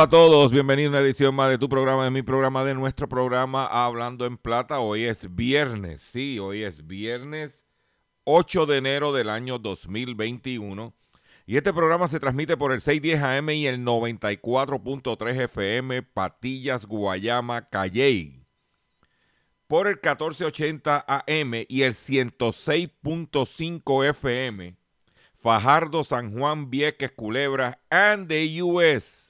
A todos, bienvenidos a una edición más de tu programa, de mi programa, de nuestro programa Hablando en Plata. Hoy es viernes, sí, hoy es viernes 8 de enero del año 2021. Y este programa se transmite por el 610 AM y el 94.3 FM Patillas, Guayama, Calley. Por el 1480 AM y el 106.5 FM Fajardo, San Juan, Vieques, Culebra, and the US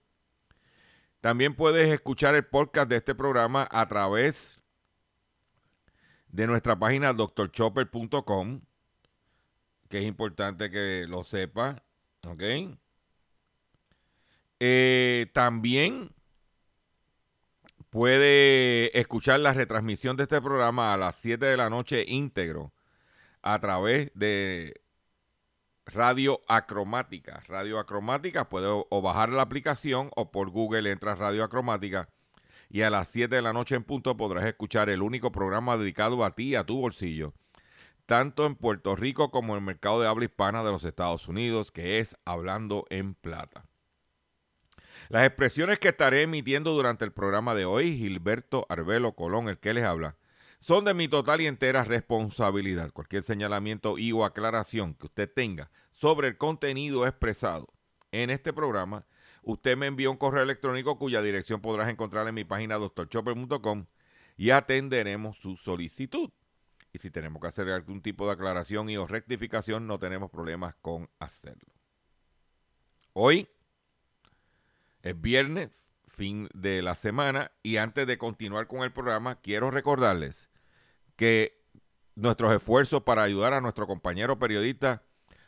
También puedes escuchar el podcast de este programa a través de nuestra página drchopper.com, que es importante que lo sepa, ¿ok? Eh, también puede escuchar la retransmisión de este programa a las 7 de la noche íntegro a través de Radio Acromática. Radio Acromática puede o, bajar la aplicación o por Google entras Radio Acromática y a las 7 de la noche en punto podrás escuchar el único programa dedicado a ti y a tu bolsillo, tanto en Puerto Rico como en el mercado de habla hispana de los Estados Unidos, que es Hablando en Plata. Las expresiones que estaré emitiendo durante el programa de hoy, Gilberto Arbelo Colón, el que les habla, son de mi total y entera responsabilidad. Cualquier señalamiento y o aclaración que usted tenga sobre el contenido expresado en este programa, usted me envía un correo electrónico cuya dirección podrás encontrar en mi página doctorchopper.com y atenderemos su solicitud. Y si tenemos que hacer algún tipo de aclaración y o rectificación, no tenemos problemas con hacerlo. Hoy es viernes, fin de la semana, y antes de continuar con el programa, quiero recordarles que nuestros esfuerzos para ayudar a nuestro compañero periodista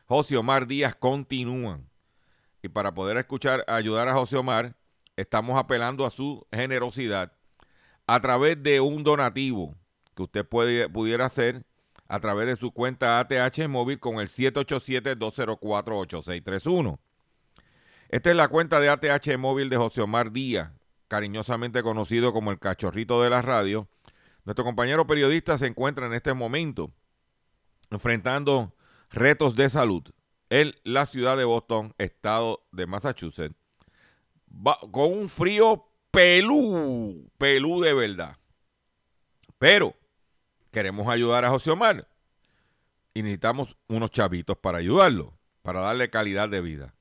José Omar Díaz continúan. Y para poder escuchar, ayudar a José Omar, estamos apelando a su generosidad a través de un donativo que usted puede, pudiera hacer a través de su cuenta ATH móvil con el 787-204-8631. Esta es la cuenta de ATH móvil de José Omar Díaz, cariñosamente conocido como el cachorrito de la radio. Nuestro compañero periodista se encuentra en este momento enfrentando retos de salud en la ciudad de Boston, estado de Massachusetts, con un frío pelú, pelú de verdad. Pero queremos ayudar a José Omar y necesitamos unos chavitos para ayudarlo, para darle calidad de vida.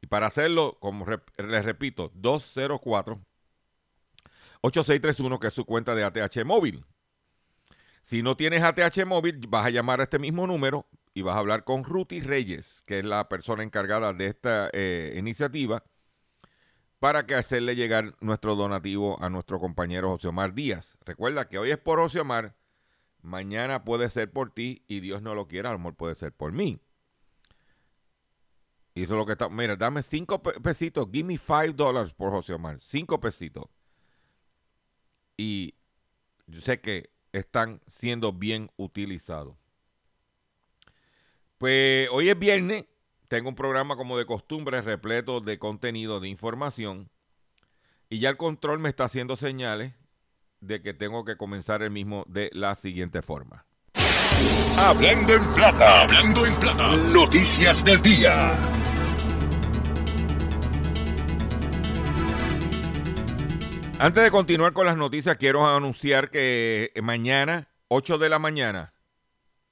Y para hacerlo, como les repito, 204-8631, que es su cuenta de ATH móvil. Si no tienes ATH móvil, vas a llamar a este mismo número y vas a hablar con Ruti Reyes, que es la persona encargada de esta eh, iniciativa, para que hacerle llegar nuestro donativo a nuestro compañero Omar Díaz. Recuerda que hoy es por Omar, mañana puede ser por ti y Dios no lo quiera, a lo puede ser por mí. Y eso es lo que está. Mira, dame cinco pe- pesitos. Give me five dollars por José Omar. Cinco pesitos. Y yo sé que están siendo bien utilizados. Pues hoy es viernes. tengo un programa como de costumbre repleto de contenido, de información. Y ya el control me está haciendo señales de que tengo que comenzar el mismo de la siguiente forma. Hablando en plata. Hablando en plata. Noticias del día. Antes de continuar con las noticias, quiero anunciar que mañana, 8 de la mañana,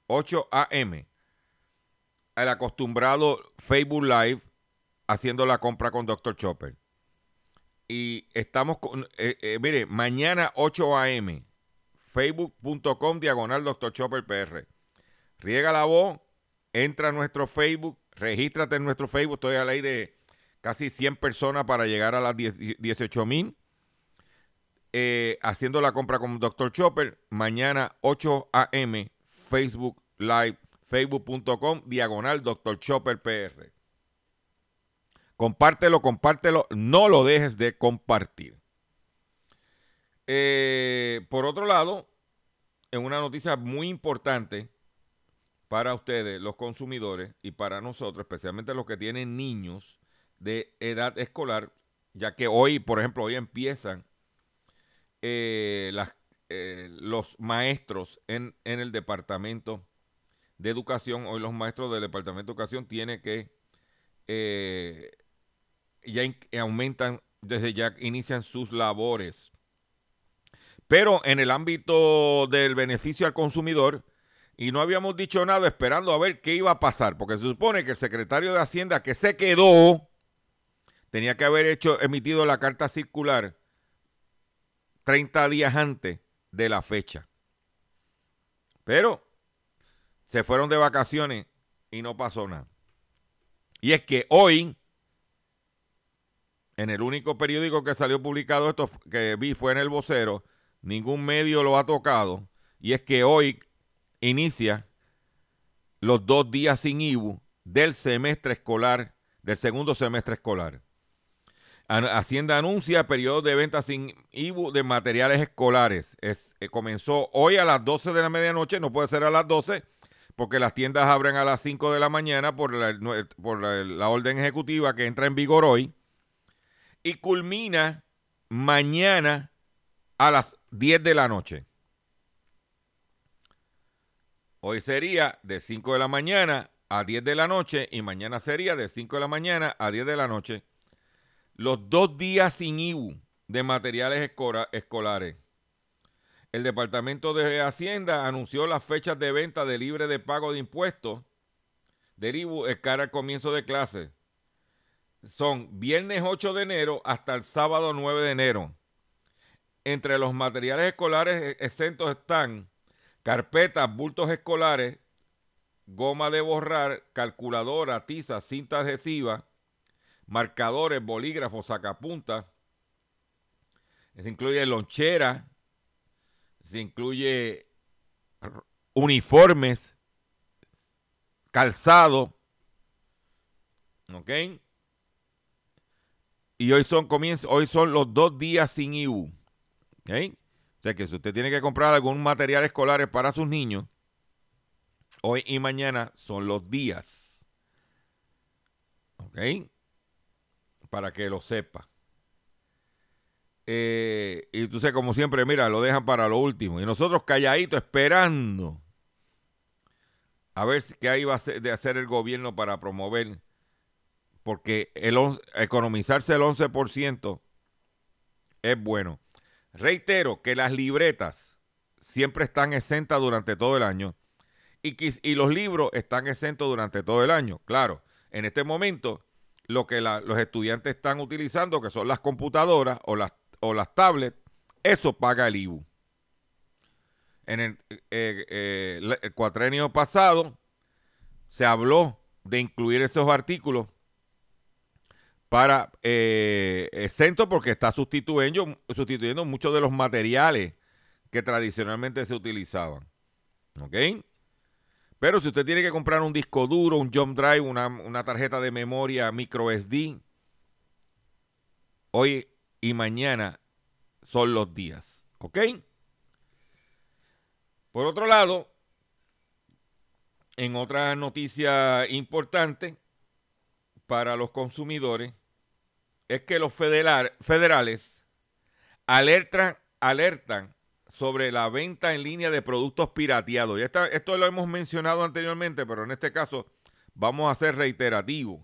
8 a.m., el acostumbrado Facebook Live haciendo la compra con Dr. Chopper. Y estamos con, eh, eh, mire, mañana 8 a.m., facebook.com diagonal Dr. Chopper PR. Riega la voz, entra a nuestro Facebook, regístrate en nuestro Facebook. Estoy a ley de casi 100 personas para llegar a las 18 mil. Eh, haciendo la compra con Dr. Chopper. Mañana 8 a.m. Facebook Live, facebook.com, diagonal Dr. Chopper PR. Compártelo, compártelo, no lo dejes de compartir. Eh, por otro lado, en una noticia muy importante para ustedes, los consumidores, y para nosotros, especialmente los que tienen niños de edad escolar, ya que hoy, por ejemplo, hoy empiezan eh, eh, los maestros en, el departamento de educación, hoy los maestros del departamento de educación tienen que, eh, ya aumentan, desde ya inician sus labores. Pero en el ámbito del beneficio al consumidor, y no habíamos dicho nada esperando a ver qué iba a pasar, porque se supone que el secretario de Hacienda que se quedó tenía que haber hecho emitido la carta circular 30 días antes de la fecha. Pero se fueron de vacaciones y no pasó nada. Y es que hoy, en el único periódico que salió publicado esto que vi fue en el vocero, ningún medio lo ha tocado, y es que hoy inicia los dos días sin IBU del semestre escolar, del segundo semestre escolar. Hacienda anuncia periodo de venta sin IBU de materiales escolares. Es, eh, comenzó hoy a las 12 de la medianoche, no puede ser a las 12, porque las tiendas abren a las 5 de la mañana por la, orden ejecutiva que entra en vigor hoy. Y culmina mañana a las 10 de la noche. Hoy sería de 5 de la mañana a 10 de la noche y mañana sería de 5 de la mañana a 10 de la noche los dos días sin IBU de materiales escolares. El Departamento de Hacienda anunció las fechas de venta de libre de pago de impuestos del IBU cara al comienzo de clase. Son viernes 8 de enero hasta el sábado 9 de enero. Entre los materiales escolares e-, exentos están carpetas, bultos escolares, goma de borrar, calculadora, tiza, cinta adhesiva, marcadores, bolígrafos, sacapuntas. Se incluye lonchera, se incluye uniformes, calzado, ¿ok? Y hoy son, hoy son los dos días sin IU, ¿ok? O sea que si usted tiene que comprar algún material escolar para sus niños, hoy y mañana son los días, ¿ok? Para que lo sepa. Eh, y tú sabes, como siempre, mira, lo dejan para lo último. Y nosotros calladitos esperando a ver qué iba a hacer, de hacer el gobierno para promover, porque el economizarse el 11% es bueno. Reitero que las libretas siempre están exentas durante todo el año y, y los libros están exentos durante todo el año. Claro, en este momento lo que los estudiantes están utilizando, que son las computadoras o las, o las tablets, eso paga el IBU. En el, eh, eh, cuatrenio pasado se habló de incluir esos artículos para eh, exento porque está sustituyendo, sustituyendo muchos de los materiales que tradicionalmente se utilizaban. ¿Ok? Pero si usted tiene que comprar un disco duro, un jump drive, una, tarjeta de memoria micro SD, hoy y mañana son los días. ¿Ok? Por otro lado, en otra noticia importante, para los consumidores es que los federales alertan, alertan sobre la venta en línea de productos pirateados. Y esto lo hemos mencionado anteriormente, pero en este caso vamos a ser reiterativos.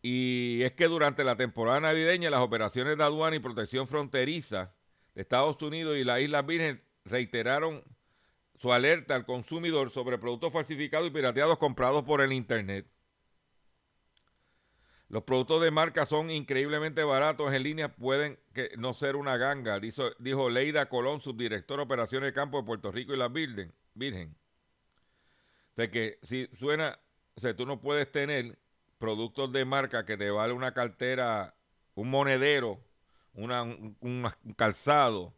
Y es que durante la temporada navideña las operaciones de aduana y protección fronteriza de Estados Unidos y las Islas Vírgenes reiteraron su alerta al consumidor sobre productos falsificados y pirateados comprados por el Internet. Los productos de marca son increíblemente baratos en línea, pueden que no ser una ganga, dijo, dijo Leida Colón, subdirector de operaciones de campo de Puerto Rico y la Virgen. Virgen. Que si suena, o sea, tú no puedes tener productos de marca que te vale una cartera, un monedero, una, un, calzado,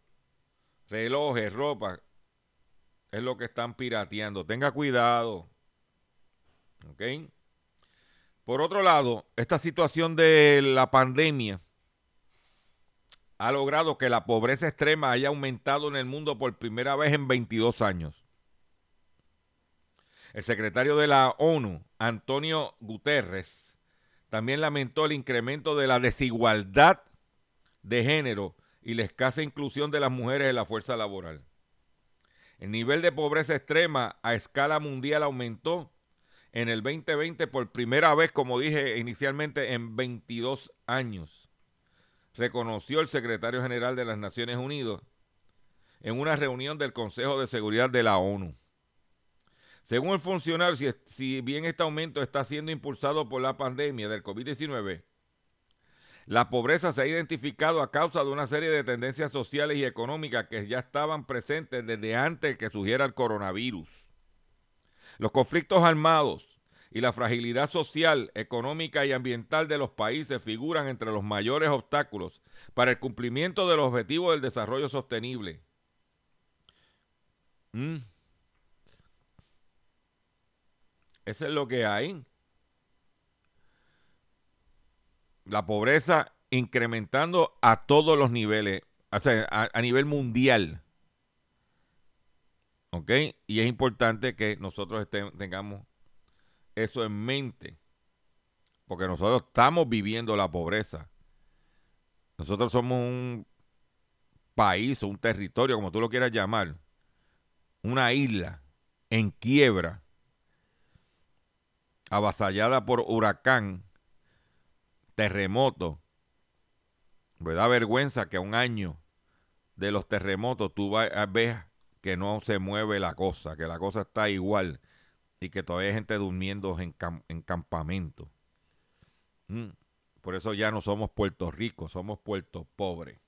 relojes, ropa. Es lo que están pirateando. Tenga cuidado. ¿Ok? Por otro lado, esta situación de la pandemia ha logrado que la pobreza extrema haya aumentado en el mundo por primera vez en 22 años. El secretario de la ONU, Antonio Guterres, también lamentó el incremento de la desigualdad de género y la escasa inclusión de las mujeres en la fuerza laboral. El nivel de pobreza extrema a escala mundial aumentó en el 2020 por primera vez, como dije inicialmente, en 22 años. Reconoció el secretario general de las Naciones Unidas en una reunión del Consejo de Seguridad de la ONU. Según el funcionario, si, bien este aumento está siendo impulsado por la pandemia del COVID-19, la pobreza se ha identificado a causa de una serie de tendencias sociales y económicas que ya estaban presentes desde antes que surgiera el coronavirus. Los conflictos armados y la fragilidad social, económica y ambiental de los países figuran entre los mayores obstáculos para el cumplimiento de los objetivos del desarrollo sostenible. Mm. Eso es lo que hay. La pobreza incrementando a todos los niveles, o sea, a, nivel mundial. ¿Ok? Y es importante que nosotros tengamos eso en mente. Porque nosotros estamos viviendo la pobreza. Nosotros somos un país o un territorio, como tú lo quieras llamar. Una isla en quiebra avasallada por huracán, terremoto. Me da vergüenza que a un año de los terremotos tú ves que no se mueve la cosa, que la cosa está igual y que todavía hay gente durmiendo en, campamento. Mm. Por eso ya no somos Puerto Rico, somos Puerto Pobre.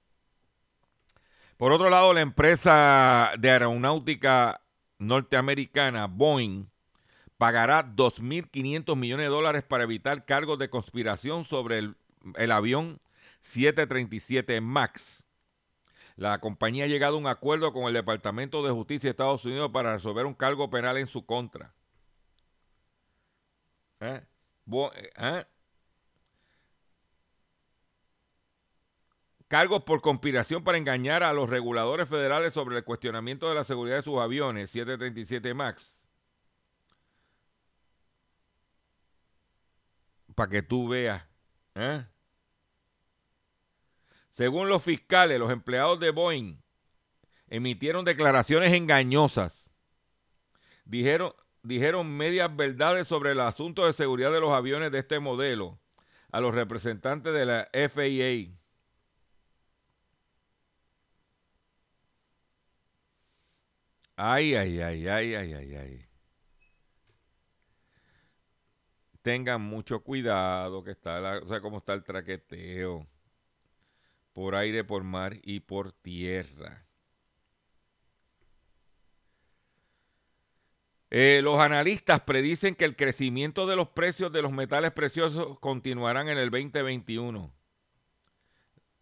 Por otro lado, la empresa de aeronáutica norteamericana, Boeing, pagará 2.500 millones de dólares para evitar cargos de conspiración sobre el, avión 737 MAX. La compañía ha llegado a un acuerdo con el Departamento de Justicia de Estados Unidos para resolver un cargo penal en su contra. ¿Eh? ¿Eh? Cargos por conspiración para engañar a los reguladores federales sobre el cuestionamiento de la seguridad de sus aviones 737 MAX. para que tú veas. ¿eh? Según los fiscales, los empleados de Boeing emitieron declaraciones engañosas. Dijeron, dijeron medias verdades sobre el asunto de seguridad de los aviones de este modelo a los representantes de la FAA. Ay, ay, ay, ay, ay, ay, ay tengan mucho cuidado, que está o sea, cómo está el traqueteo por aire, por mar y por tierra. Eh, los analistas predicen que el crecimiento de los precios de los metales preciosos continuarán en el 2021.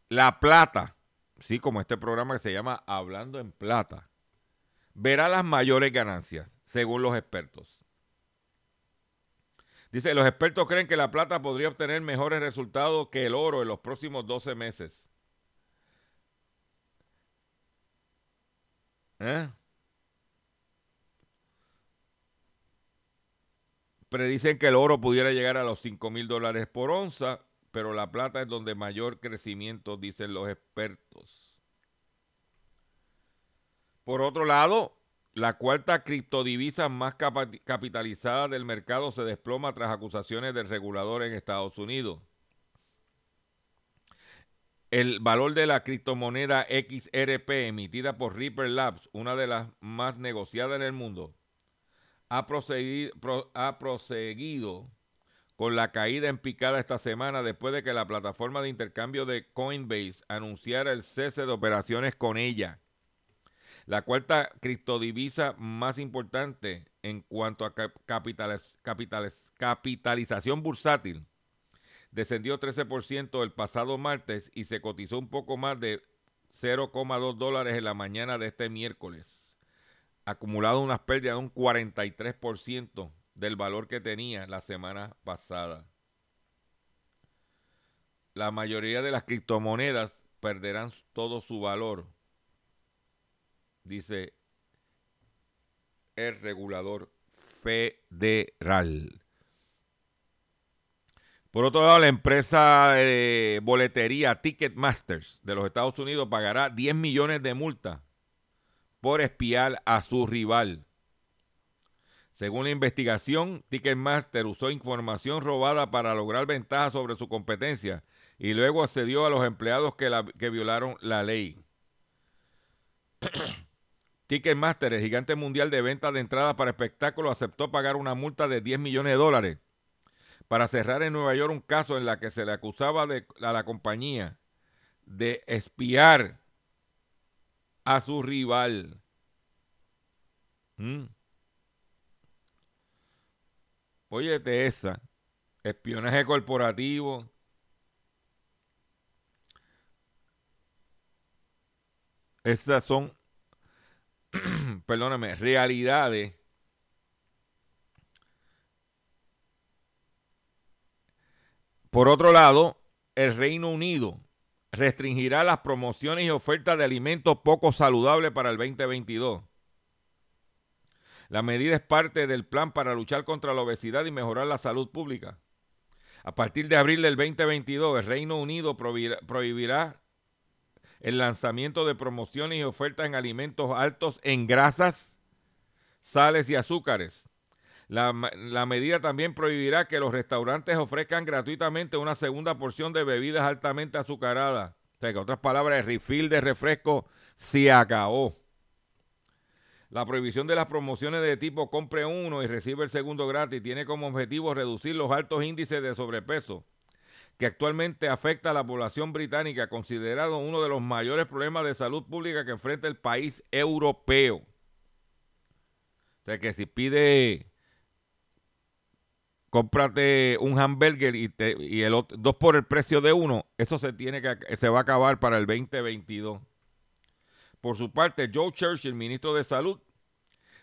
La plata, sí, como este programa que se llama Hablando en Plata, verá las mayores ganancias, según los expertos. Dice, los expertos creen que la plata podría obtener mejores resultados que el oro en los próximos 12 meses. ¿Eh? predicen que el oro pudiera llegar a los 5 mil dólares por onza, pero la plata es donde mayor crecimiento, dicen los expertos. Por otro lado, la cuarta criptodivisa más capitalizada del mercado se desploma tras acusaciones del regulador en Estados Unidos. El valor de la criptomoneda XRP emitida por Reaper Labs, una de las más negociadas en el mundo, ha proseguido, con la caída en picada esta semana después de que la plataforma de intercambio de Coinbase anunciara el cese de operaciones con ella. La cuarta criptodivisa más importante en cuanto a capitalización bursátil descendió 13% el pasado martes y se cotizó un poco más de 0,2 dólares en la mañana de este miércoles. Acumulado unas pérdidas de un 43% del valor que tenía la semana pasada. La mayoría de las criptomonedas perderán todo su valor, dice el regulador federal. Por otro lado, la empresa de boletería Ticketmasters de los Estados Unidos pagará 10 millones de multa por espiar a su rival. Según la investigación, Ticketmaster usó información robada para lograr ventaja sobre su competencia y luego accedió a los empleados que, que violaron la ley. Ticketmaster, el gigante mundial de ventas de entradas para espectáculos, aceptó pagar una multa de 10 millones de dólares para cerrar en Nueva York un caso en la que se le acusaba de, a la compañía de espiar a su rival. ¿Mm? Óyete esa. Espionaje corporativo. Esas son, perdóname, realidades Por otro lado, el Reino Unido restringirá las promociones y ofertas de alimentos poco saludables para el 2022. La medida es parte del plan para luchar contra la obesidad y mejorar la salud pública. A partir de abril del 2022, el Reino Unido prohibirá el lanzamiento de promociones y ofertas en alimentos altos en grasas, sales y azúcares, la, medida también prohibirá que los restaurantes ofrezcan gratuitamente una segunda porción de bebidas altamente azucaradas. O sea, que otras palabras, el refill de refresco se acabó. La prohibición de las promociones de tipo compre uno y recibe el segundo gratis tiene como objetivo reducir los altos índices de sobrepeso que actualmente afecta a la población británica, considerado uno de los mayores problemas de salud pública que enfrenta el país europeo. O sea que si pide cómprate un hamburger y, y el otro, dos por el precio de uno, eso se tiene que se va a acabar para el 2022. Por su parte, Joe Churchill, ministro de Salud,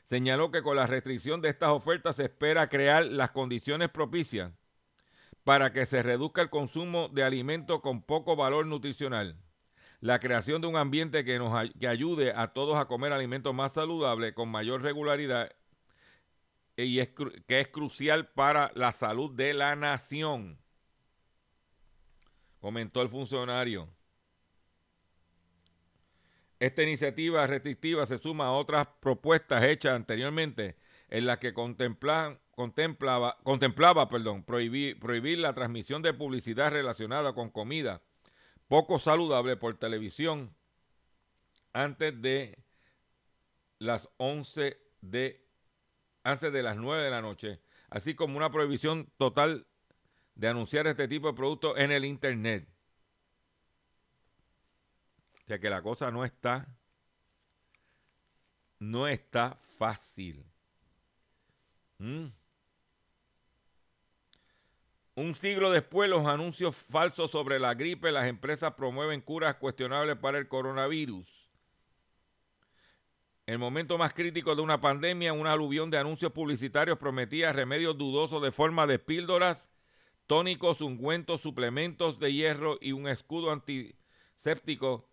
señaló que con la restricción de estas ofertas se espera crear las condiciones propicias para que se reduzca el consumo de alimentos con poco valor nutricional. La creación de un ambiente que nos que ayude a todos a comer alimentos más saludables con mayor regularidad y es, que es crucial para la salud de la nación, comentó el funcionario. Esta iniciativa restrictiva se suma a otras propuestas hechas anteriormente en las que contemplaba, contemplaba perdón, prohibir, prohibir la transmisión de publicidad relacionada con comida poco saludable por televisión antes de las 11 de antes de las 9 de la noche, así como una prohibición total de anunciar este tipo de productos en el Internet. O sea que la cosa no está, no está fácil. ¿Mm? Un siglo después, los anuncios falsos sobre la gripe, las empresas promueven curas cuestionables para el coronavirus el momento más crítico de una pandemia, una aluvión de anuncios publicitarios prometía remedios dudosos de forma de píldoras, tónicos, ungüentos, suplementos de hierro y un escudo antiséptico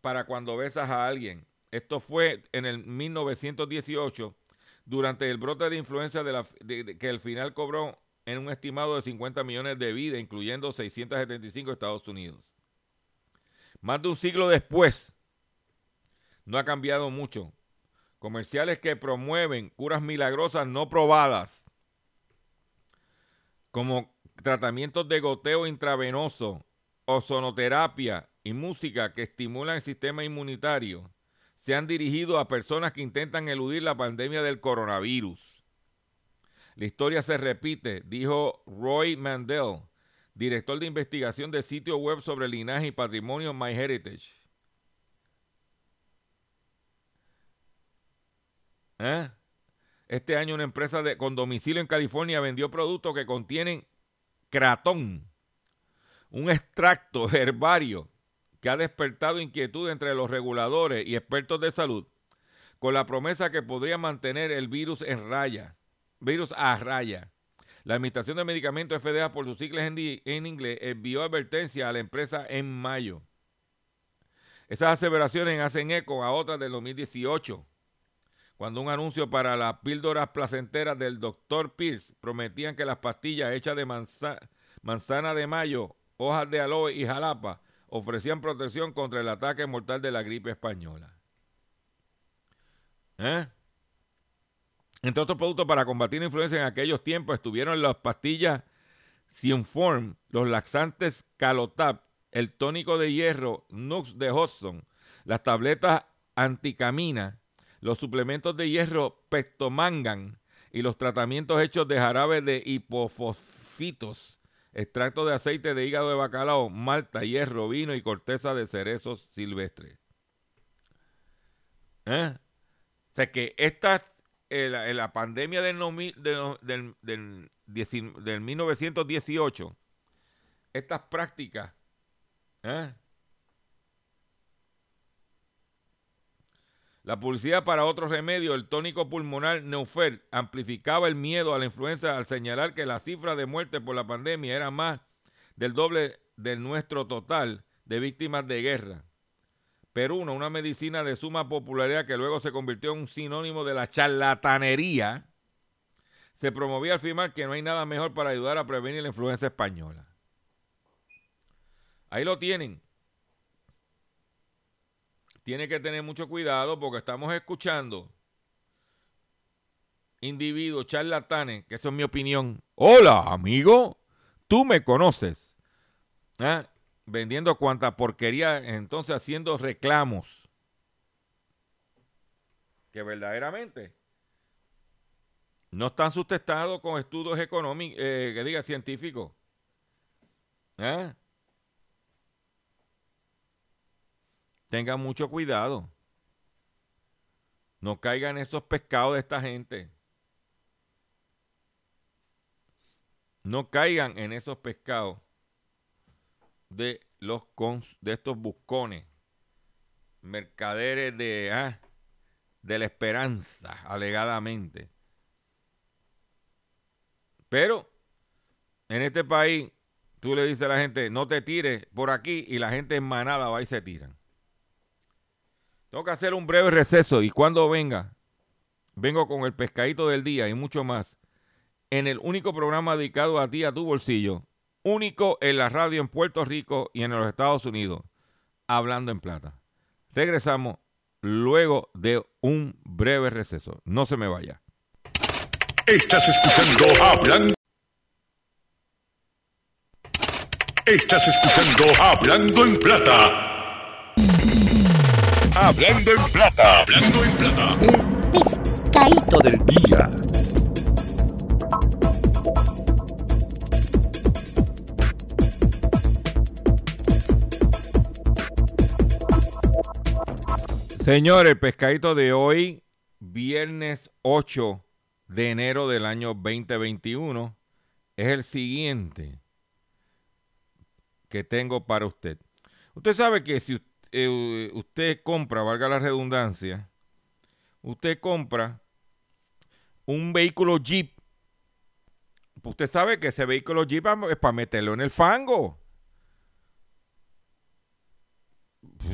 para cuando besas a alguien. Esto fue en el 1918, durante el brote de la, que al final cobró en un estimado de 50 millones de vidas, incluyendo 675 Estados Unidos. Más de un siglo después, no ha cambiado mucho. Comerciales que promueven curas milagrosas no probadas, como tratamientos de goteo intravenoso, ozonoterapia y música que estimulan el sistema inmunitario, se han dirigido a personas que intentan eludir la pandemia del coronavirus. La historia se repite, dijo Roy Mandel, director de investigación del sitio web sobre linaje y patrimonio MyHeritage. ¿Eh? Este año una empresa con domicilio en California vendió productos que contienen cratón, un extracto herbario que ha despertado inquietud entre los reguladores y expertos de salud, con la promesa que podría mantener el virus en raya, virus a raya. La Administración de Medicamentos FDA, por sus siglas en, en inglés, envió advertencia a la empresa en mayo. Esas aseveraciones hacen eco a otras del 2018, cuando un anuncio para las píldoras placenteras del doctor Pierce prometían que las pastillas hechas de manzana de mayo, hojas de aloe y jalapa ofrecían protección contra el ataque mortal de la gripe española. ¿Eh? Entre otros productos para combatir la influenza en aquellos tiempos estuvieron las pastillas Sinform, los laxantes Calotap, el tónico de hierro Nux de Hodgson, las tabletas anticamina, los suplementos de hierro Pectomangan y los tratamientos hechos de jarabe de hipofosfitos extracto de aceite de hígado de bacalao, malta, hierro, vino y corteza de cerezos silvestres. ¿Eh? O sea que esta, eh, la, pandemia del, del, 1918, estas prácticas, ¿eh? La publicidad para otro remedio, el tónico pulmonar Neufer, amplificaba el miedo a la influenza al señalar que la cifra de muertes por la pandemia era más del doble del nuestro total de víctimas de guerra. Peruno, una medicina de suma popularidad que luego se convirtió en un sinónimo de la charlatanería, se promovía al afirmar que no hay nada mejor para ayudar a prevenir la influenza española. Ahí lo tienen tiene que tener mucho cuidado porque estamos escuchando individuos charlatanes, que eso es mi opinión. Hola, amigo, tú me conoces. ¿Ah? Vendiendo cuanta porquería, entonces haciendo reclamos. Que verdaderamente no están sustentados con estudios económicos, eh, que diga científicos. ¿Eh? Tengan mucho cuidado. No caigan esos pescados de esta gente. No caigan en esos pescados de los de estos buscones, mercaderes de, ah, de la esperanza, alegadamente. Pero en este país, tú le dices a la gente, no te tires por aquí, y la gente en manada va y se tiran. Tengo que hacer un breve receso y cuando venga, vengo con el pescadito del día y mucho más en el único programa dedicado a ti, a tu bolsillo, único en la radio en Puerto Rico y en los Estados Unidos, hablando en plata. Regresamos luego de un breve receso. No se me vaya. Estás escuchando Hablando. Estás escuchando Hablando en plata. Hablando en plata. Hablando en plata. El pescadito del día. Señor, el pescadito de hoy, viernes 8 de enero del año 2021, es el siguiente que tengo para usted. Usted sabe que si usted eh, usted compra, valga la redundancia, usted compra un vehículo Jeep, usted sabe que ese vehículo Jeep es para meterlo en el fango.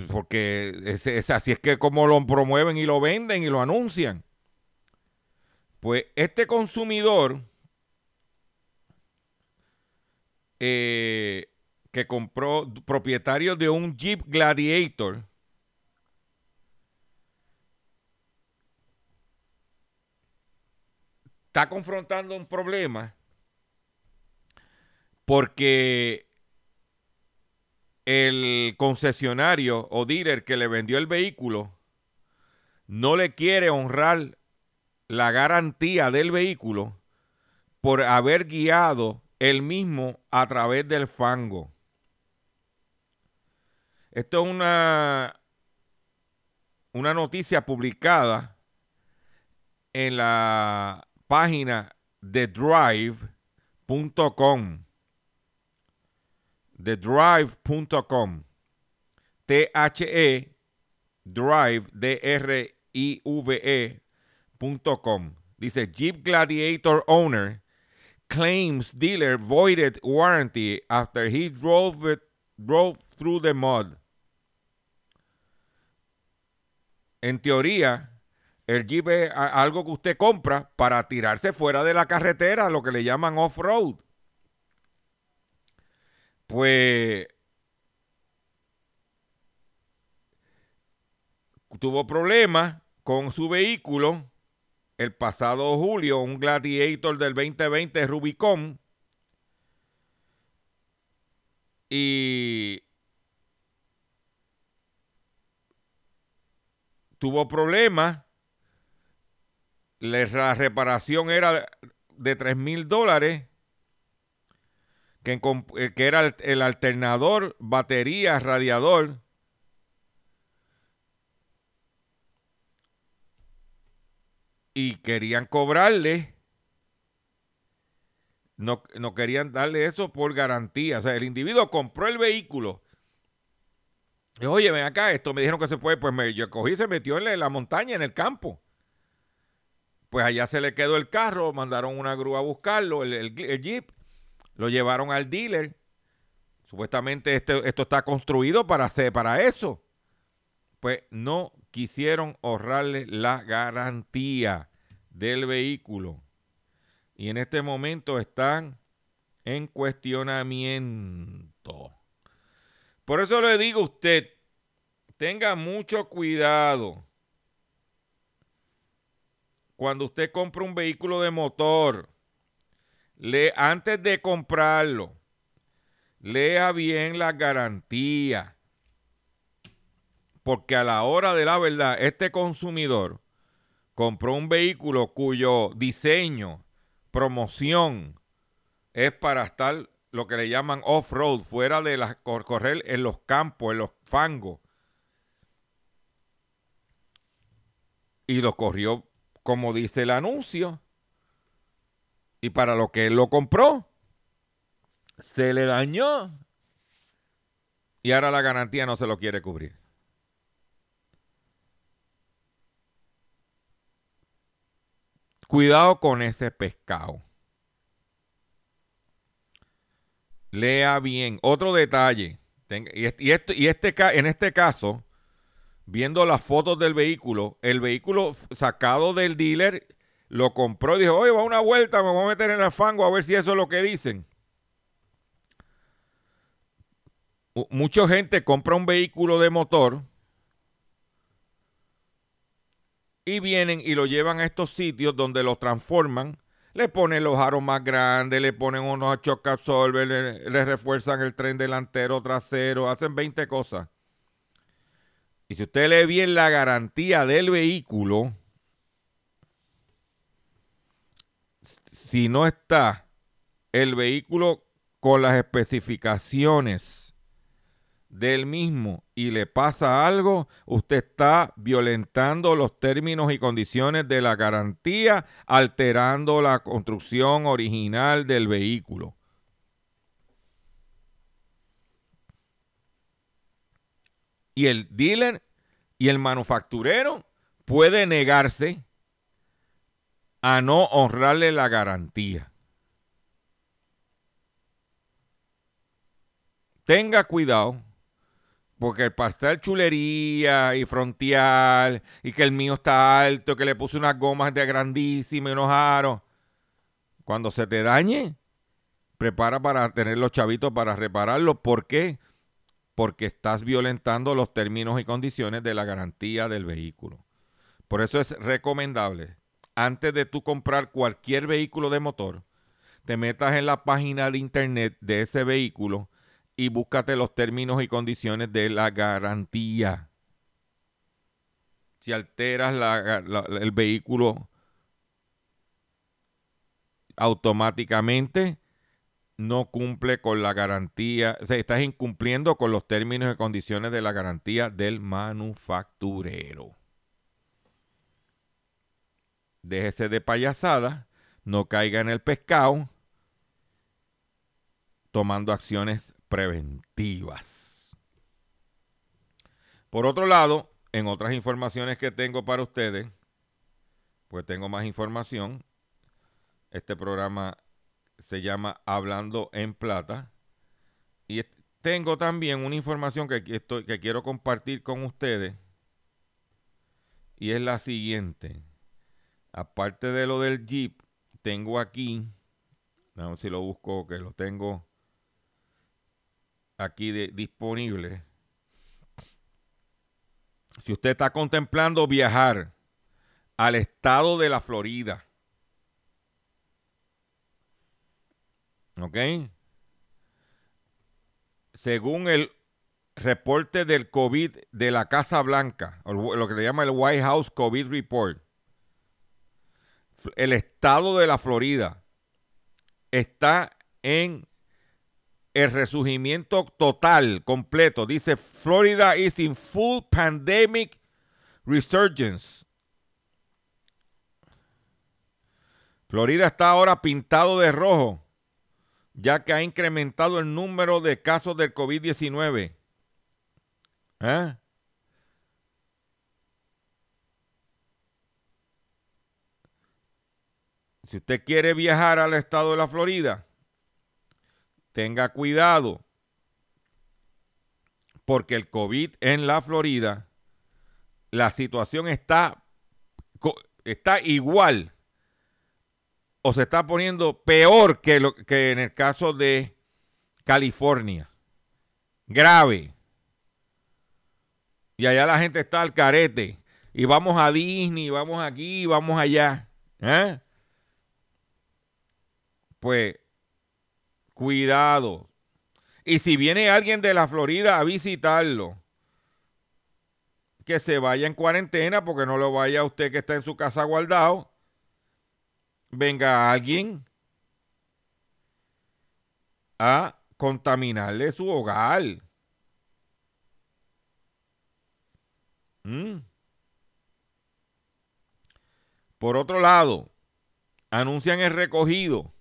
Porque es, así es que como lo promueven y lo venden y lo anuncian. Pues este consumidor eh, que compró, propietario de un Jeep Gladiator, está confrontando un problema porque el concesionario o dealer que le vendió el vehículo no le quiere honrar la garantía del vehículo por haber guiado el mismo a través del fango. Esto es una, una noticia publicada en la página de drive.com. De drive.com. T-H-E drive D-R-I-V-E.com. Dice Jeep Gladiator owner claims dealer voided warranty after he drove it, drove through the mud. En teoría, el Jeep es algo que usted compra para tirarse fuera de la carretera, lo que le llaman off-road. Pues tuvo problemas con su vehículo el pasado julio, un Gladiator del 2020 Rubicon. Y tuvo problemas. La reparación era de 3 mil dólares. Que, eh, era el, el alternador, batería, radiador y querían cobrarle, no, no, querían darle eso por garantía. O sea, el individuo compró el vehículo. Oye, ven acá, esto me dijeron que se puede. Pues me, yo cogí y se metió en la, montaña, en el campo. Pues allá se le quedó el carro, mandaron una grúa a buscarlo, el, jeep, lo llevaron al dealer. Supuestamente este, esto está construido para, hacer, para eso. Pues no quisieron ahorrarle la garantía del vehículo. Y en este momento están en cuestionamiento. Por eso le digo a usted, tenga mucho cuidado cuando usted compra un vehículo de motor. Le, antes de comprarlo, lea bien la garantía porque a la hora de la verdad, este consumidor compró un vehículo cuyo diseño, promoción, es para estar lo que le llaman off-road, fuera de la, correr en los campos, en los fangos. Y lo corrió como dice el anuncio. Y para lo que él lo compró, se le dañó. Y ahora la garantía no se lo quiere cubrir. Cuidado con ese pescado. Lea bien. Otro detalle. y, este, en este caso, viendo las fotos del vehículo, el vehículo sacado del dealer lo compró y dijo, oye, va una vuelta, me voy a meter en el fango a ver si eso es lo que dicen. Mucha gente compra un vehículo de motor y vienen y lo llevan a estos sitios donde lo transforman, le ponen los aros más grandes, le ponen unos shock absorbers, le, refuerzan el tren delantero, trasero, hacen 20 cosas. Y si usted lee bien la garantía del vehículo, si no está el vehículo con las especificaciones del mismo y le pasa algo, usted está violentando los términos y condiciones de la garantía, alterando la construcción original del vehículo. Y el dealer y el manufacturero puede negarse a no honrarle la garantía. Tenga cuidado Porque el pastel chulería y frontial y que el mío está alto, que le puse unas gomas de grandísimas y unos aros. Cuando se te dañe, prepara para tener los chavitos para repararlo. ¿Por qué? Porque estás violentando los términos y condiciones de la garantía del vehículo. Por eso es recomendable, antes de tú comprar cualquier vehículo de motor, te metas en la página de internet de ese vehículo y búscate los términos y condiciones de la garantía. Si alteras el vehículo automáticamente, no cumple con la garantía, o sea, estás incumpliendo con los términos y condiciones de la garantía del manufacturero. Déjese de payasada, no caiga en el pescado, tomando acciones preventivas. Por otro lado, en otras informaciones que tengo para ustedes, pues tengo más información. Este programa se llama Hablando en Plata. Y tengo también una información que, estoy, que quiero compartir con ustedes. Y es la siguiente. Aparte de lo del Jeep, tengo aquí, a ver si lo busco, que lo tengo aquí disponible. Si usted está contemplando viajar al estado de la Florida, ¿ok? Según el reporte del COVID de la Casa Blanca, lo que se llama el White House COVID Report, el estado de la Florida está en el resurgimiento total, completo. Dice, Florida is in full pandemic resurgence. Florida está ahora pintado de rojo, ya que ha incrementado el número de casos del COVID-19. ¿Eh? Si usted quiere viajar al estado de la Florida, tenga cuidado, porque el COVID en la Florida, la situación está, está igual o se está poniendo peor que, lo, que en el caso de California. Grave. Y allá la gente está al carete. Y vamos a Disney, vamos aquí, vamos allá. ¿Eh? pues cuidado. Y si viene alguien de la Florida a visitarlo, que se vaya en cuarentena porque no lo vaya usted que está en su casa guardado. Venga alguien a contaminarle su hogar. ¿Mm? Por otro lado, anuncian el recogido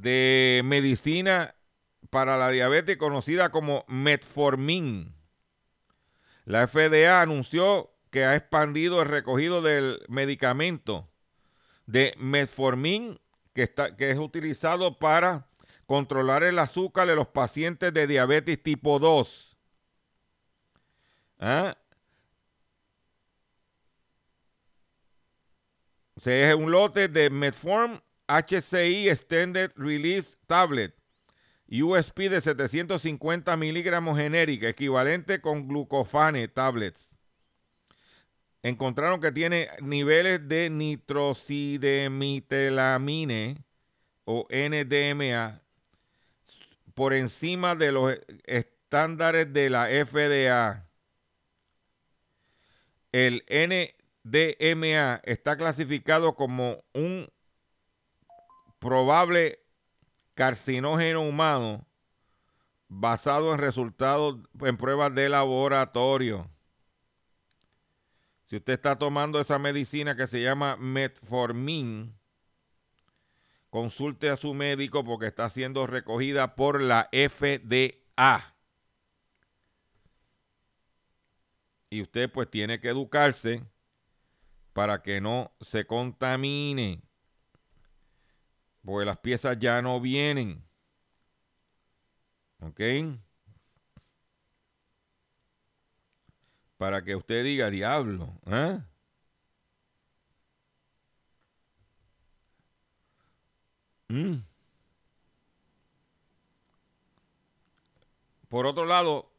de medicina para la diabetes conocida como Metformin. La FDA anunció que ha expandido el recogido del medicamento de Metformin que, está, que es utilizado para controlar el azúcar de los pacientes de diabetes tipo 2. ¿Ah? Se es un lote de Metformin HCI Extended Release Tablet USP de 750 miligramos genérica, equivalente con glucofane tablets. Encontraron que tiene niveles de nitrosidemitelamine o NDMA por encima de los estándares de la FDA. El NDMA está clasificado como un probable carcinógeno humano basado en resultados en pruebas de laboratorio. Si usted está tomando esa medicina que se llama metformin, consulte a su médico porque está siendo recogida por la FDA. Y usted pues tiene que educarse para que no se contamine porque las piezas ya no vienen. ¿Ok? Para que usted diga, diablo, ¿eh? ¿Mm? Por otro lado,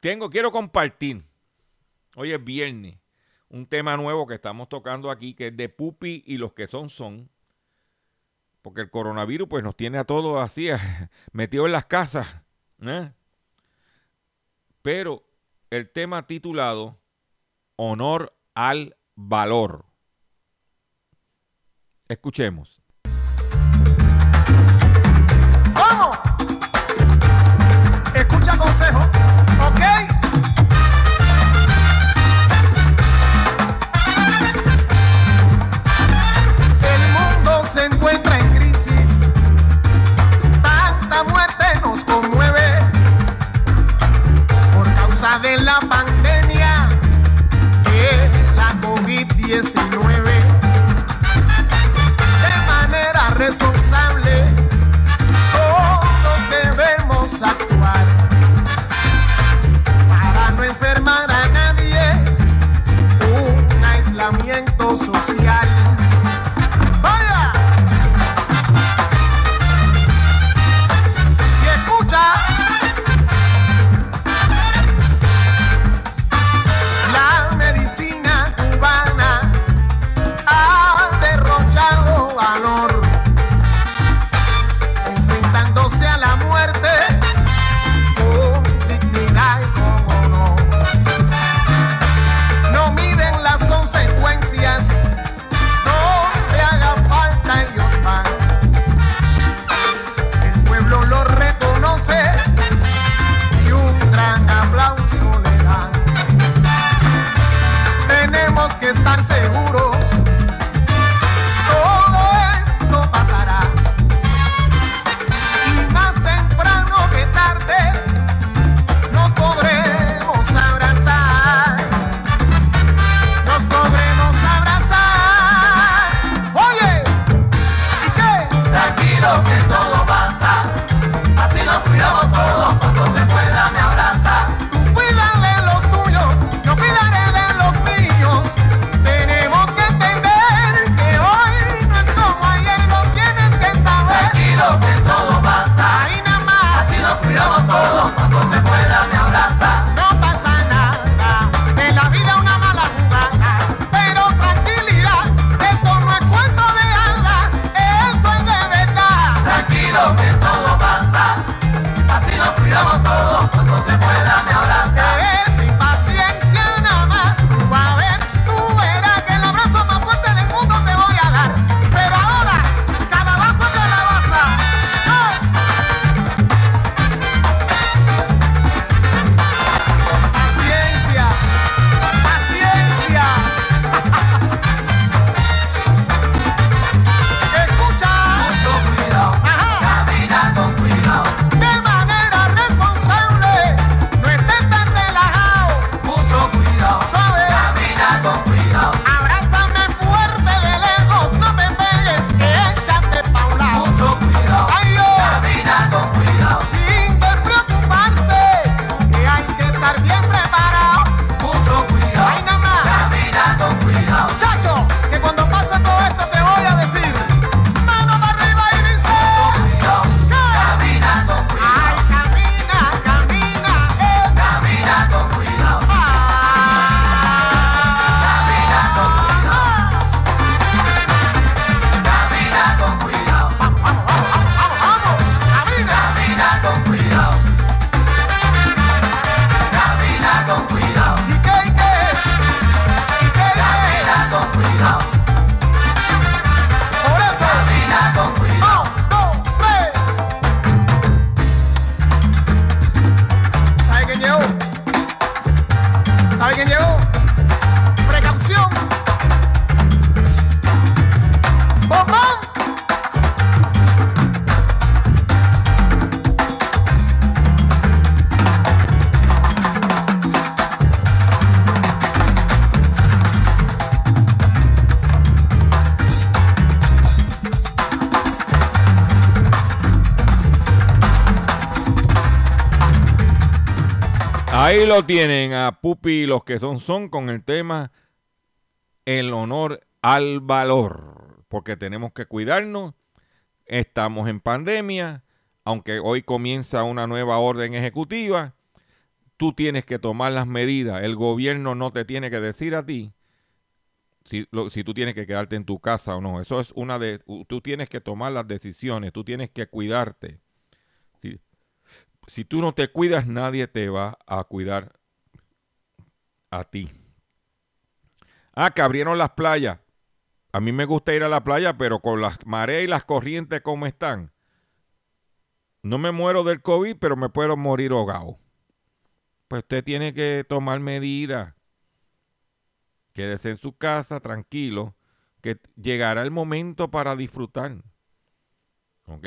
tengo, quiero compartir. Hoy es viernes un tema nuevo que estamos tocando aquí, que es de pupi y los que son son. Porque el coronavirus pues nos tiene a todos así, metidos en las casas. ¿eh? Pero el tema titulado Honor al Valor. Escuchemos. Ahí lo tienen a Pupi los que son son con el tema el honor al valor, porque tenemos que cuidarnos, estamos en pandemia, aunque hoy comienza una nueva orden ejecutiva, tú tienes que tomar las medidas, el gobierno no te tiene que decir a ti si, lo- si tú tienes que quedarte en tu casa o no, eso es una de, tú tienes que tomar las decisiones, tú tienes que cuidarte. Si, tú no te cuidas, nadie te va a cuidar a ti. Ah, que abrieron las playas. A mí me gusta ir a la playa, pero con las mareas y las corrientes como están. No me muero del COVID, pero me puedo morir ahogado. Pues usted tiene que tomar medidas. Quédese en su casa tranquilo, que llegará el momento para disfrutar. ¿Ok?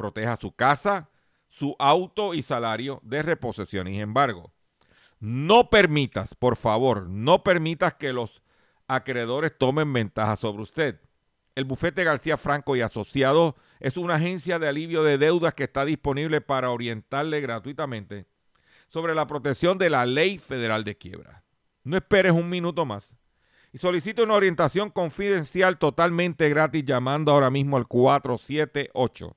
Proteja su casa, su auto y salario de reposición y embargo. No permitas, por favor, no permitas que los acreedores tomen ventaja sobre usted. El bufete García Franco y Asociados es una agencia de alivio de deudas que está disponible para orientarle gratuitamente sobre la protección de la ley federal de quiebra. No esperes un minuto más y solicite una orientación confidencial totalmente gratis llamando ahora mismo al 478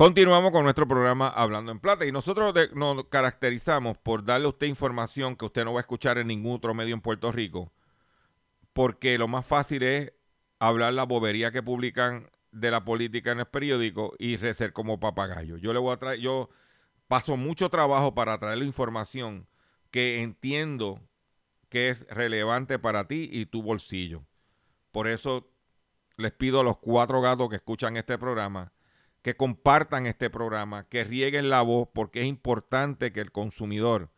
Continuamos con nuestro programa Hablando en Plata y nosotros nos caracterizamos por darle a usted información que usted no va a escuchar en ningún otro medio en Puerto Rico, porque lo más fácil es hablar la bobería que publican de la política en el periódico y ser como papagayo. Yo le voy a traer, yo paso mucho trabajo para traerle información que entiendo que es relevante para ti y tu bolsillo. Por eso les pido a los cuatro gatos que escuchan este programa que compartan este programa, que rieguen la voz, porque es importante que el consumidor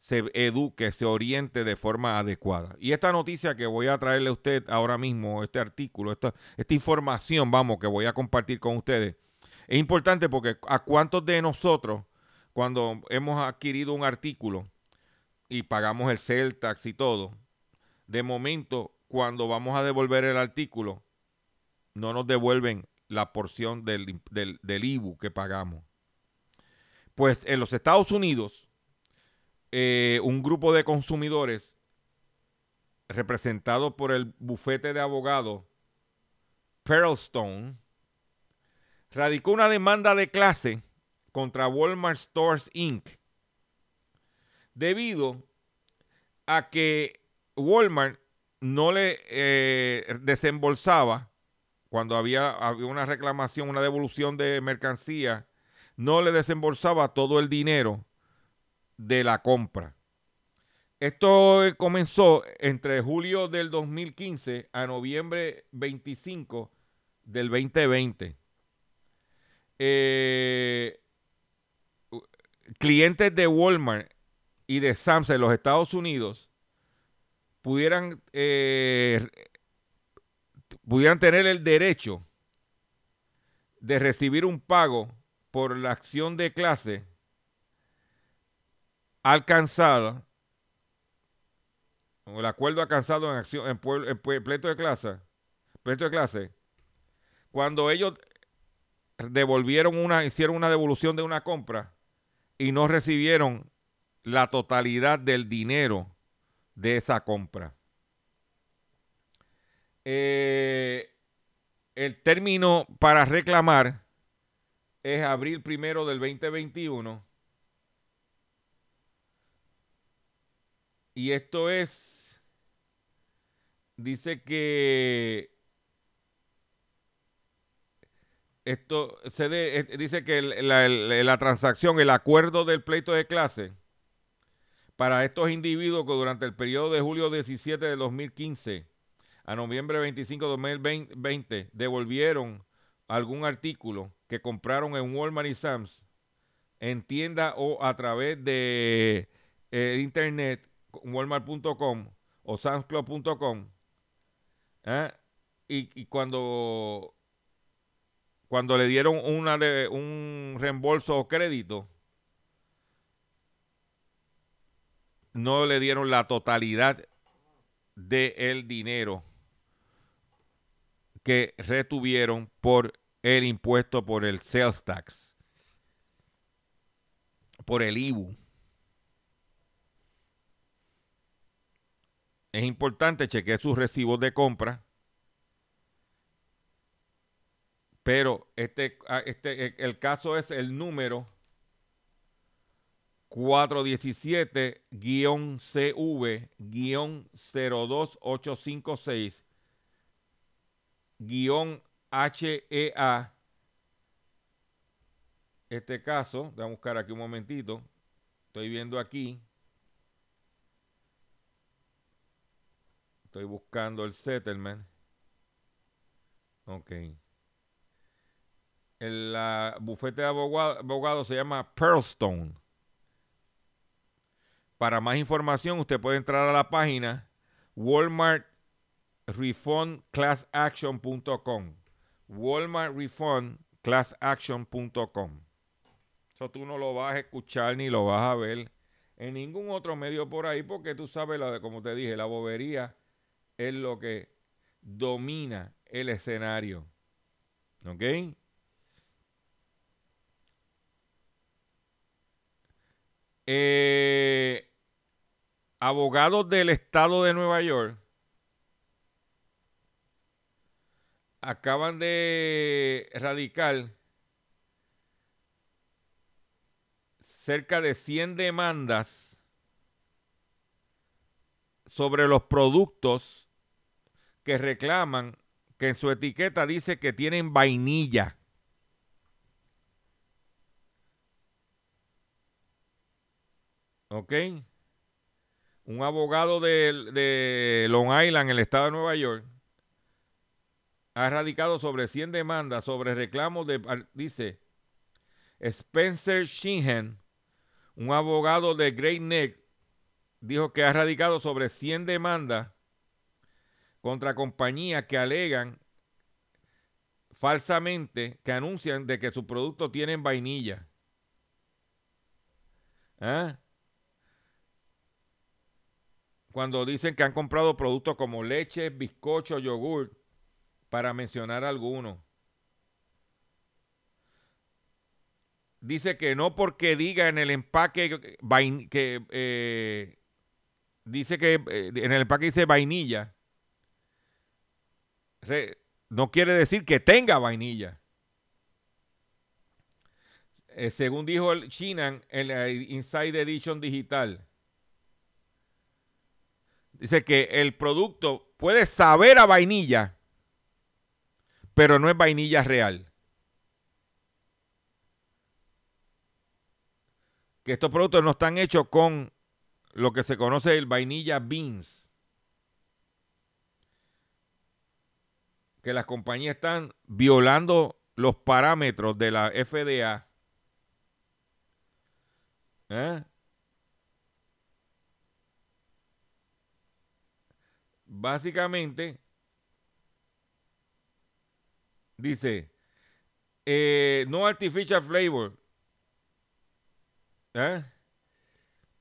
se eduque, se oriente de forma adecuada. Y esta noticia que voy a traerle a usted ahora mismo, este artículo, esta, esta información, vamos, que voy a compartir con ustedes, es importante porque a cuántos de nosotros, cuando hemos adquirido un artículo y pagamos el sales tax y todo, de momento, cuando vamos a devolver el artículo, no nos devuelven la porción del, del, del IBU que pagamos. Pues en los Estados Unidos, eh, un grupo de consumidores representado por el bufete de abogados Pearlstone radicó una demanda de clase contra Walmart Stores Inc. debido a que Walmart no le eh, desembolsaba cuando había, había una reclamación, una devolución de mercancía, no le desembolsaba todo el dinero de la compra. Esto eh, comenzó entre julio del 2015 a noviembre 25 del 2020. Eh, clientes de Walmart y de Sam's en los Estados Unidos pudieran eh, pudieran tener el derecho de recibir un pago por la acción de clase alcanzada, el acuerdo alcanzado en acción en, pueblo- en pleito de clase, de clase, cuando ellos devolvieron una, hicieron una devolución de una compra y no recibieron la totalidad del dinero de esa compra. Eh, el término para reclamar es abril primero del 2021. Y esto es, dice que esto se dice que la, la transacción, el acuerdo del pleito de clase para estos individuos que durante el periodo de julio 17 de 2015 a noviembre 25 de 2020 devolvieron algún artículo que compraron en Walmart y Sam's en tienda o a través de eh, internet walmart.com o samsclub.com ¿eh? y, y cuando cuando le dieron una de un reembolso o crédito no le dieron la totalidad del dinero que retuvieron por el impuesto por el sales tax, por el IBU. Es importante chequear sus recibos de compra, pero este, ah, este, el- el caso es el número 417-CV-02856 guion HEA. Este caso, voy a buscar aquí un momentito. Estoy viendo aquí. Estoy buscando el settlement. Ok. El bufete de abogado, abogado se llama Pearlstone. Para más información, usted puede entrar a la página Walmart refundclassaction.com. Walmart refundclassaction.com. Eso tú no lo vas a escuchar ni lo vas a ver en ningún otro medio por ahí porque tú sabes, la como te dije, la bobería es lo que domina el escenario. ¿Ok? Eh, abogados del estado de Nueva York acaban de radicar cerca de 100 demandas sobre los productos que reclaman que en su etiqueta dice que tienen vainilla. ¿Ok? Un abogado de, de Long Island, el estado de Nueva York, ha radicado sobre 100 demandas sobre reclamos de, dice, Spencer Sheehan, un abogado de Great Neck, dijo que ha radicado sobre 100 demandas contra compañías que alegan falsamente, que anuncian de que sus productos tienen vainilla. ¿Ah? Cuando dicen que han comprado productos como leche, bizcocho, yogur, para mencionar algunos. Dice que no porque diga en el empaque que eh, dice que eh, en el empaque dice vainilla, no quiere decir que tenga vainilla. Eh, según dijo el Chinan en la Inside Edition digital, dice que el producto puede saber a vainilla, pero no es vainilla real. Que estos productos no están hechos con lo que se conoce el vainilla beans. Que las compañías están violando los parámetros de la FDA. ¿Eh? Básicamente, dice, eh, no artificial flavor ¿eh?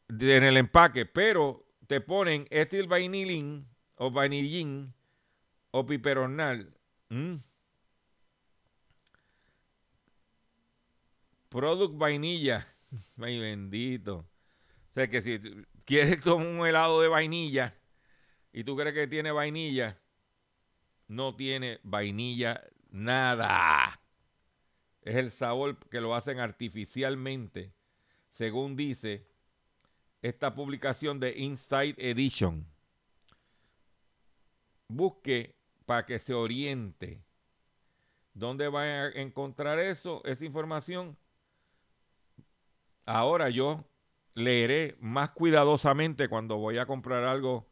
En el empaque, pero te ponen estil vanillin o vanillín o piperonal. Product vainilla. Ay, bendito. O sea que si quieres tomar un helado de vainilla y tú crees que tiene vainilla, no tiene vainilla, nada. Es el sabor que lo hacen artificialmente, según dice esta publicación de Inside Edition. Busque para que se oriente. ¿Dónde va a encontrar eso, esa información? Ahora yo leeré más cuidadosamente cuando voy a comprar algo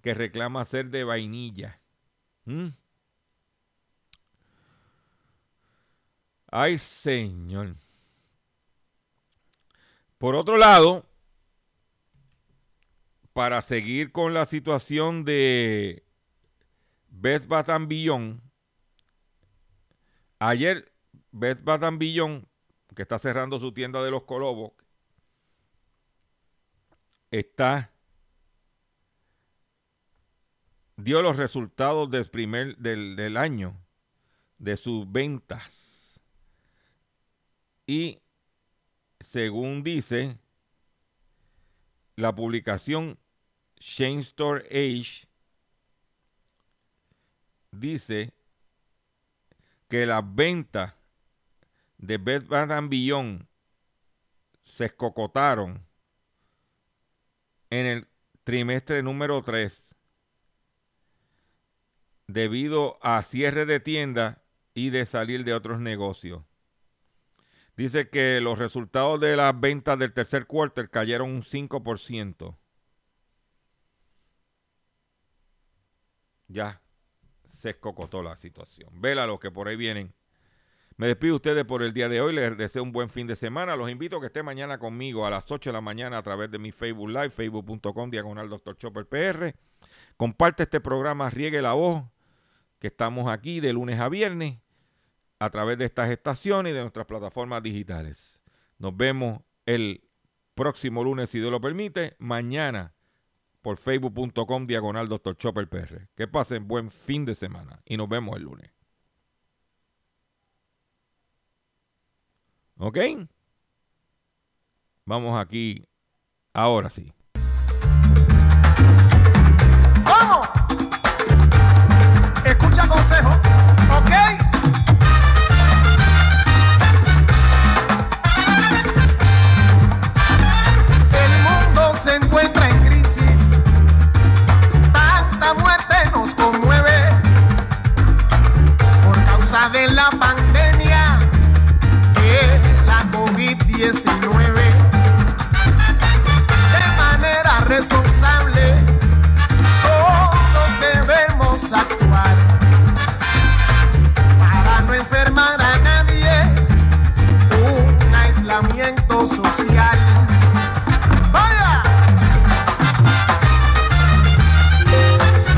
que reclama ser de vainilla. ¿Mm? Ay, señor. Por otro lado, para seguir con la situación de Beth Beyond, ayer Beth Beyond, que está cerrando su tienda de los Colobos, está dio los resultados del primer del año de sus ventas y según dice la publicación Shane Store Age dice que las ventas de Best Bath Beyond se escocotaron en el trimestre número 3 debido a cierre de tiendas y de salir de otros negocios. Dice que los resultados de las ventas del tercer quarter cayeron un 5%. Ya se escocotó la situación. Vela los que por ahí vienen. Me despido de ustedes por el día de hoy. Les deseo un buen fin de semana. Los invito a que estén mañana conmigo a las 8 de la mañana a través de mi Facebook Live, facebook.com, diagonal Dr. Chopper PR. Comparte este programa, riegue la voz, que estamos aquí de lunes a viernes a través de estas estaciones y de nuestras plataformas digitales. Nos vemos el próximo lunes, si Dios lo permite, mañana por facebook.com diagonal Dr. Chopper Que pasen buen fin de semana y nos vemos el lunes. ¿Ok? Vamos aquí, ahora sí. ¡Vamos! Escucha consejo. en la pan